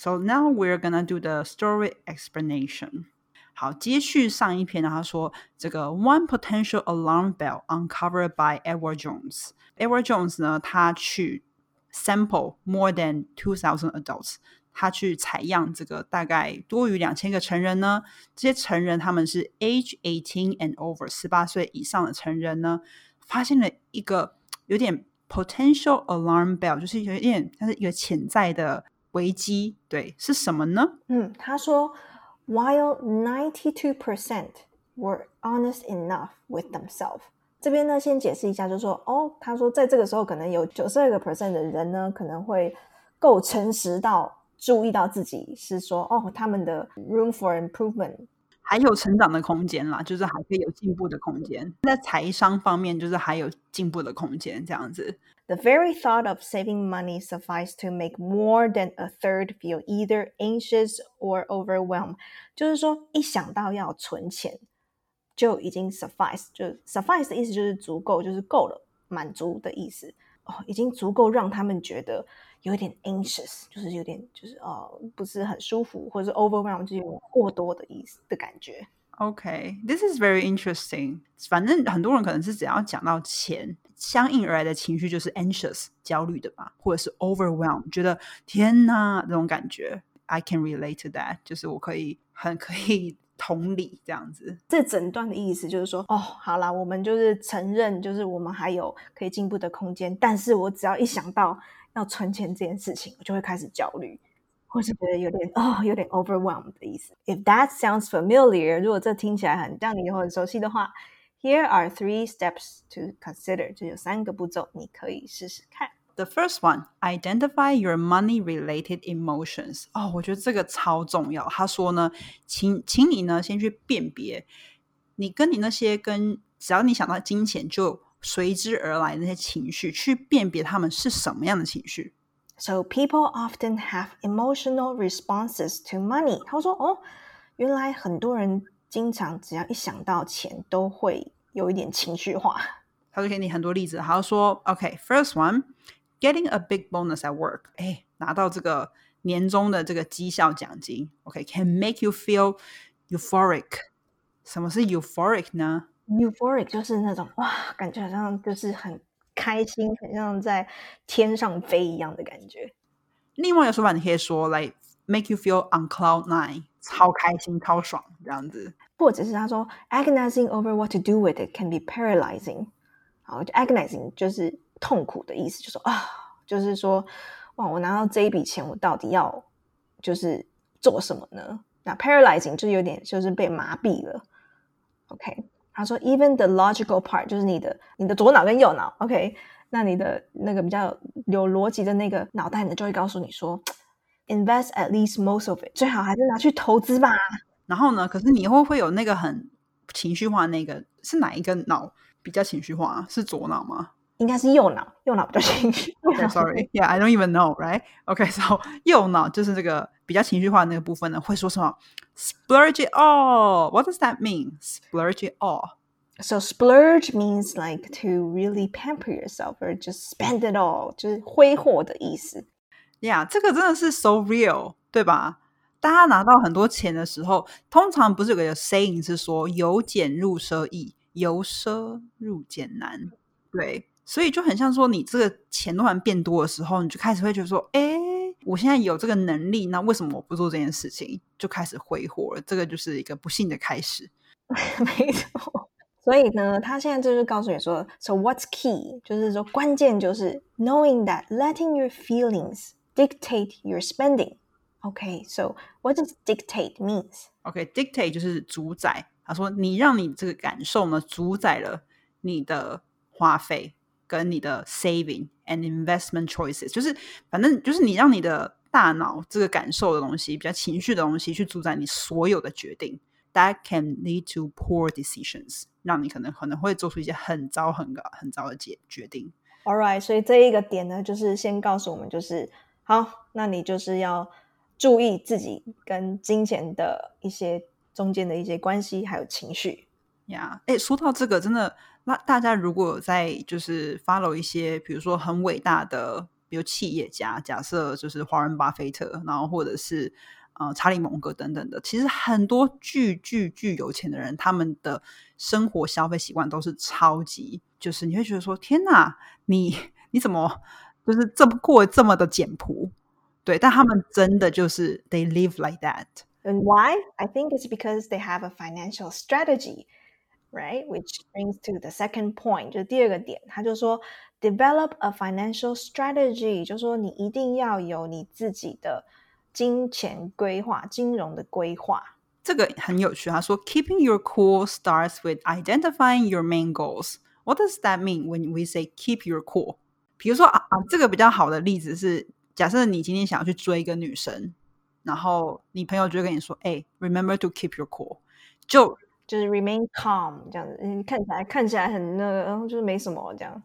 So now we're gonna do the story explanation. 好，接续上一篇呢，他说这个 one potential alarm bell uncovered by Edward Jones。Edward Jones 呢，他去 sample more than two thousand adults，他去采样这个大概多于两千个成人呢。这些成人他们是 age eighteen and over，十八岁以上的成人呢，发现了一个有点 potential alarm bell，就是有一点它是一个潜在的 危机。对，是什么呢？嗯，他说。while ninety two percent were honest enough with themselves。这边呢，先解释一下，就是说，哦，他说在这个时候，可能有九十二个 percent 的人呢，可能会够诚实到注意到自己是说，哦，他们的 room for improvement 还有成长的空间啦，就是还可以有进步的空间。在财商方面，就是还有进步的空间，这样子。The very thought of saving money sufficed to make more than a third feel either anxious or overwhelmed。就是说，一想到要存钱，就已经 suffice，就 suffice 的意思就是足够，就是够了，满足的意思。哦，已经足够让他们觉得有点 anxious，就是有点就是哦，不是很舒服，或者是 overwhelmed，就是有过多的意思的感觉。Okay, this is very interesting. 反正很多人可能是只要讲到钱，相应而来的情绪就是 anxious 焦虑的吧，或者是 overwhelmed 觉得天哪这种感觉。I can relate to that，就是我可以很可以同理这样子。这整段的意思就是说，哦，好啦，我们就是承认，就是我们还有可以进步的空间，但是我只要一想到要存钱这件事情，我就会开始焦虑。或是觉得有点哦，有点 overwhelmed 的意思。If that sounds familiar，如果这听起来很让你很熟悉的话，Here are three steps to consider，就有三个步骤，你可以试试看。The first one, identify your money-related emotions。哦，我觉得这个超重要。他说呢，请请你呢先去辨别你跟你那些跟只要你想到金钱就随之而来的那些情绪，去辨别他们是什么样的情绪。So people often have emotional responses to money。他说：“哦，原来很多人经常只要一想到钱，都会有一点情绪化。”他就给你很多例子，他说：“OK，first one，getting a big bonus at work。哎，拿到这个年终的这个绩效奖金，OK，can make you feel euphoric。什么是 euphoric 呢？euphoric 就是那种哇，感觉好像就是很。”开心，很像在天上飞一样的感觉。另外一个说法，你可以说 like make you feel on cloud nine，超开心、超爽这样子。或者是他说 agonizing over what to do with it can be paralyzing。好，agonizing 就是痛苦的意思，就说啊，就是说哇，我拿到这一笔钱，我到底要就是做什么呢？那 paralyzing 就有点就是被麻痹了。OK。他说，even the logical part 就是你的你的左脑跟右脑，OK，那你的那个比较有逻辑的那个脑袋呢，就会告诉你说，invest at least most of it，最好还是拿去投资吧。然后呢，可是你会会有那个很情绪化，那个是哪一个脑比较情绪化？是左脑吗？应该是右脑，右脑比较情绪。Sorry，yeah，I don't even know，right？OK，so 右脑就是这个比较情绪化的那个部分呢，会说什么？Splurge it all. What does that mean? Splurge it all. So splurge means like to really pamper yourself or just spend it all，就是挥霍的意思。Yeah，这个真的是 so real，对吧？大家拿到很多钱的时候，通常不是有个 saying 是说由俭入奢易，由奢入俭难。对，所以就很像说你这个钱突然变多的时候，你就开始会觉得说，哎。我现在有这个能力，那为什么我不做这件事情？就开始挥霍了，这个就是一个不幸的开始。没错，所以呢，他现在就是告诉你说，So what's key？就是说关键就是 knowing that letting your feelings dictate your spending。OK，so what does dictate means？OK，dictate 就是主宰。他说你让你这个感受呢，主宰了你的花费。跟你的 saving and investment choices，就是反正就是你让你的大脑这个感受的东西，比较情绪的东西，去主宰你所有的决定。That can lead to poor decisions，让你可能可能会做出一些很糟、很高、很糟的决决定。All right，所以这一个点呢，就是先告诉我们，就是好，那你就是要注意自己跟金钱的一些中间的一些关系，还有情绪。呀，哎，说到这个，真的。那大家如果在就是 follow 一些，比如说很伟大的比如企业家，假设就是华人巴菲特，然后或者是呃查理蒙格等等的，其实很多巨巨巨有钱的人，他们的生活消费习惯都是超级，就是你会觉得说，天哪，你你怎么就是这么过这么的简朴？对，但他们真的就是 they live like that。And why? I think it's because they have a financial strategy, right? Which brings to the second point，就是第二个点，他就说 develop a financial strategy，就说你一定要有你自己的金钱规划、金融的规划。这个很有趣。他说，Keeping your cool starts with identifying your main goals. What does that mean when we say keep your cool？比如说啊啊，这个比较好的例子是，假设你今天想要去追一个女生，然后你朋友就会跟你说：“哎、r e m e m b e r to keep your cool。”就 就是 remain calm 这样子，嗯，看起来看起来很那个，然后就是没什么这样。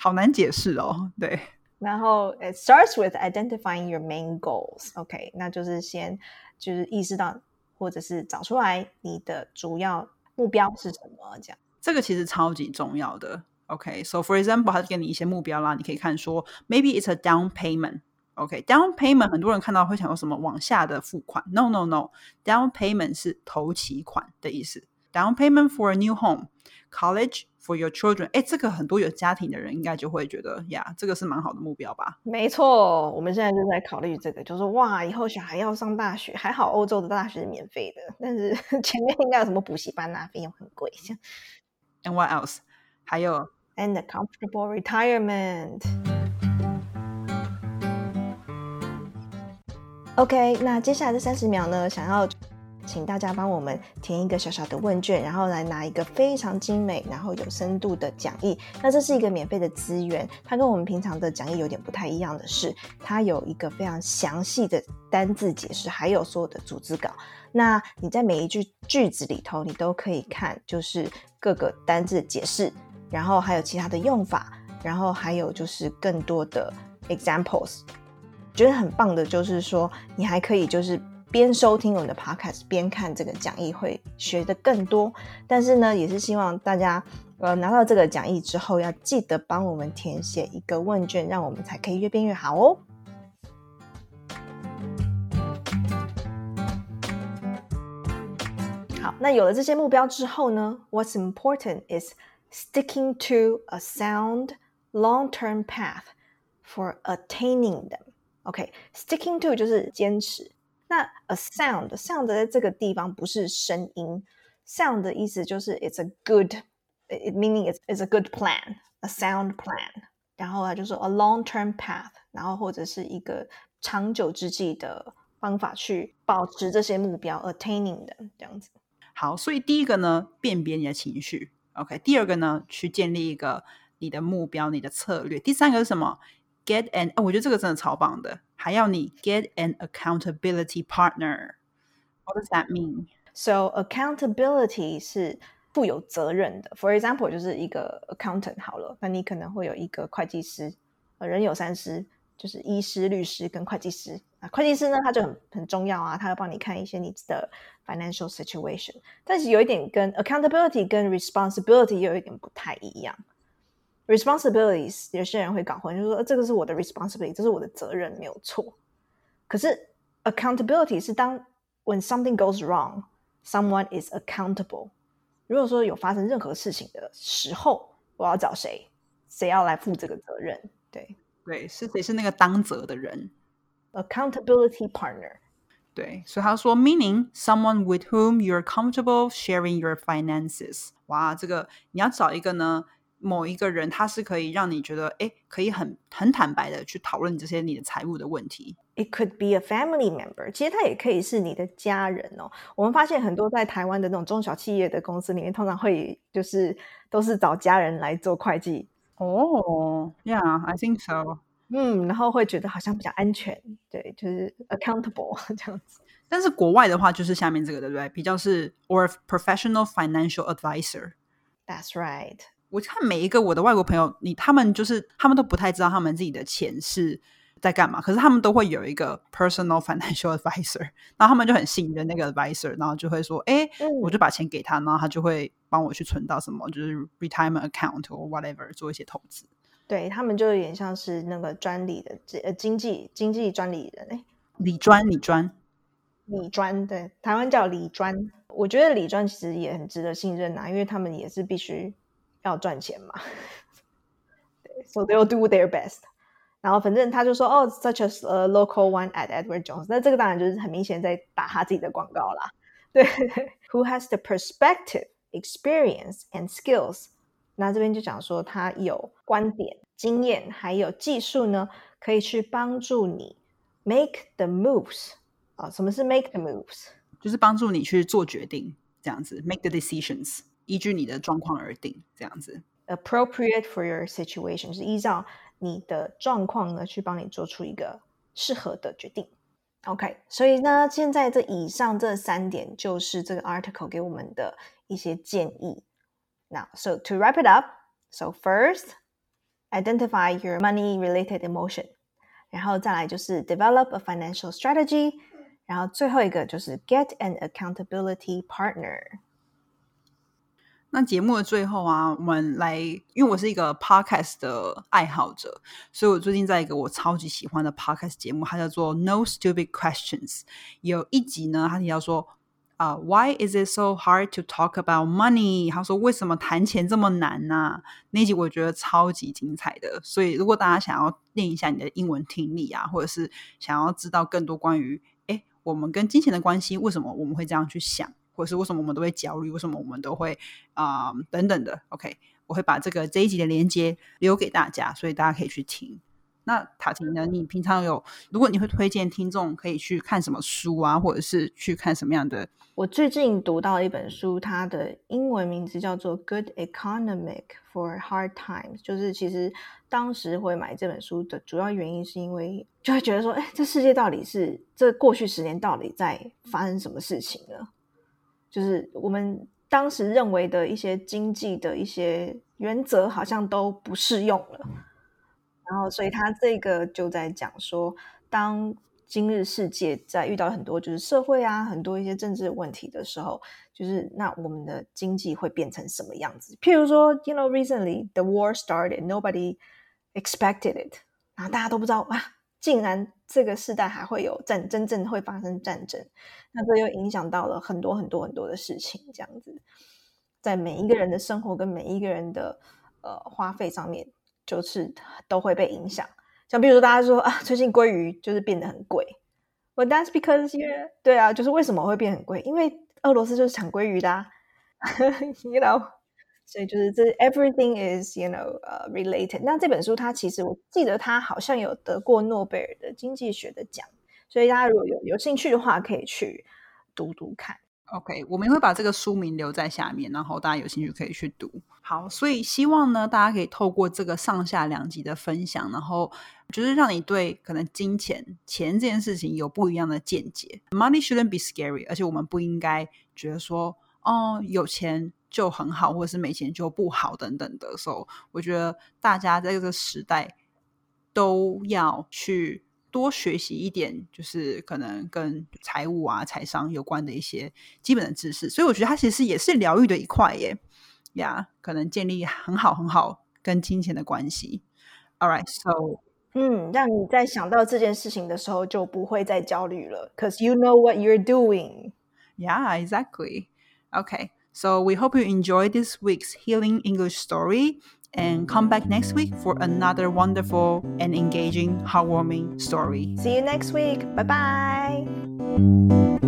好难解释哦。对，然后 it starts with identifying your main goals. OK，那就是先就是意识到或者是找出来你的主要目标是什么，这样。这个其实超级重要的。OK，so、for example，他给你一些目标啦，你可以看说，maybe it's a down payment。OK，down、payment 很多人看到会想说什么往下的付款？No No No，down payment 是头期款的意思。Down payment for a new home, college for your children。哎，这个很多有家庭的人应该就会觉得呀，这个是蛮好的目标吧？没错，我们现在就在考虑这个，就是哇，以后小孩要上大学，还好欧洲的大学是免费的，但是 前面应该有什么补习班啊，费用很贵。And what else？还有 And a comfortable retirement. OK，那接下来这三十秒呢，想要请大家帮我们填一个小小的问卷，然后来拿一个非常精美、然后有深度的讲义。那这是一个免费的资源，它跟我们平常的讲义有点不太一样的是，它有一个非常详细的单字解释，还有所有的组织稿。那你在每一句句子里头，你都可以看，就是各个单字解释，然后还有其他的用法，然后还有就是更多的 examples。觉得很棒的就是说，你还可以就是边收听我们的 podcast 边看这个讲义，会学的更多。但是呢，也是希望大家呃拿到这个讲义之后，要记得帮我们填写一个问卷，让我们才可以越变越好哦。好，那有了这些目标之后呢，What's important is sticking to a sound long-term path for attaining them. OK，sticking、to 就是坚持。那 a sound sound 在这个地方不是声音，sound 的意思就是 it's a good，it meaning it's it's a good plan，a sound plan。然后啊，就说 a long-term path，然后或者是一个长久之计的方法去保持这些目标，attaining 的这样子。好，所以第一个呢，辨别你的情绪。OK，第二个呢，去建立一个你的目标、你的策略。第三个是什么？Get an，、哦、我觉得这个真的超棒的，还要你 get an accountability partner。What does that mean？ So accountability 是负有责任的。For example，就是一个 accountant 好了，那你可能会有一个会计师，呃，人有三师，就是医师、律师跟会计师。啊，会计师呢，他就很很重要啊，他要帮你看一些你的 financial situation。但是有一点跟 accountability 跟 responsibility 又有一点不太一样。 responsibilities 有些人会搞混，就是说、呃这个是我的 responsibility，这是我的责任，没有错。可是 accountability 是当 when something goes wrong, someone is accountable。如果说有发生任何事情的时候，我要找谁？谁要来负这个责任？对对，是谁是那个当责的人？ ，accountability partner。对，所以他说，meaning someone with whom you're comfortable sharing your finances。哇，这个你要找一个呢， 某一个人，他是可以让你觉得，哎，可以很很坦白的去讨论这些你的财务的问题。It could be a family member，其实它也可以是你的家人哦。我们发现很多在台湾的那种中小企业的公司里面，通常会就是都是找家人来做会计，哦、oh,，Yeah，I think so。嗯，然后会觉得好像比较安全，对，就是 accountable 这样子。但是国外的话，就是下面这个，对不对？比较是 or professional financial advisor。That's right。我看每一个我的外国朋友，你他们就是他们都不太知道他们自己的钱是在干嘛，可是他们都会有一个 personal financial advisor，然后他们就很信任那个 advisor，然后就会说，哎，我就把钱给他，然后他就会帮我去存到什么，就是 retirement account or whatever，做一些投资。对他们就有点像是那个专利的呃经济经济专利人哎，理专理专理专对，台湾叫理专。我觉得理专其实也很值得信任啊，因为他们也是必须要赚钱嘛。So they'll do their best。然后反正他就说哦，such as a local one at Edward Jones。那这个当然就是很明显在打他自己的广告啦。对，Who has the perspective, experience and skills？那这边就讲说他有观点、经验还有技术呢，可以去帮助你 make the moves。啊，什么是 make the moves？就是帮助你去做决定，这样子 make the decisions， 依据你的状况而定，这样子 appropriate for your situation，是依照你的状况呢去帮你做出一个适合的决定。OK，所以呢，现在这以上这三点就是这个 article 给我们的一些建议。Now, so to wrap it up, so first, identify your money related emotion，然后再来就是 develop a financial strategy。然后最后一个就是 get an accountability partner。 那节目的最后啊，我们来，因为我是一个 podcast 的爱好者，所以我最近在一个我超级喜欢的 podcast 节目，它叫做 No Stupid Questions。有一集呢，他提到说啊、，Why is it so hard to talk about money？他说为什么谈钱这么难呢、啊？那集我觉得超级精彩的，所以如果大家想要练一下你的英文听力啊，或者是想要知道更多关于我们跟金钱的关系，为什么我们会这样去想，或是为什么我们都会焦虑，为什么我们都会啊、等等的。OK，我会把这个这一集的连接留给大家，所以大家可以去听。那塔婷呢？你平常有，如果你会推荐听众可以去看什么书啊，或者是去看什么样的？我最近读到一本书，它的英文名字叫做《Good Economic for Hard Times》，就是其实当时会买这本书的主要原因，是因为就会觉得说，哎，这世界到底是这过去十年到底在发生什么事情呢？就是我们当时认为的一些经济的一些原则，好像都不适用了。然后，所以他这个就在讲说，当今日世界在遇到很多就是社会啊，很多一些政治问题的时候，就是那我们的经济会变成什么样子？譬如说，you know, recently the war started, nobody expected it，然后大家都不知道哇，竟然这个时代还会有战，真正会发生战争，那这又影响到了很多很多很多的事情，这样子，在每一个人的生活跟每一个人的呃花费上面。就是都会被影响，像比如说大家说啊，最近鲑鱼就是变得很贵，Well that's because you 对啊，就是为什么会变很贵？因为俄罗斯就是产鲑鱼的啊，you know，所以就是这 everything is you know 呃 related。那这本书它其实我记得它好像有得过诺贝尔的经济学的奖，所以大家如果有有兴趣的话，可以去读读看。OK，我们会把这个书名留在下面，然后大家有兴趣可以去读。好，所以希望呢，大家可以透过这个上下两集的分享，然后就是让你对可能金钱、钱这件事情有不一样的见解。Money shouldn't be scary，而且我们不应该觉得说，哦，有钱就很好，或者是没钱就不好等等的。时候我觉得大家在这个时代都要去。多学习一点，就是可能跟财务啊、财商有关的一些基本的知识，所以我觉得它其实也是疗愈的一块耶。呀，可能建立很好很好跟金钱的关系。All right, so 嗯，让你在想到这件事情的时候就不会再焦虑了，cause you know what you're doing. Yeah, exactly. Okay, so we hope you enjoyed this week's Healing English story and come back next week for another wonderful and engaging, heartwarming story. See you next week. Bye bye.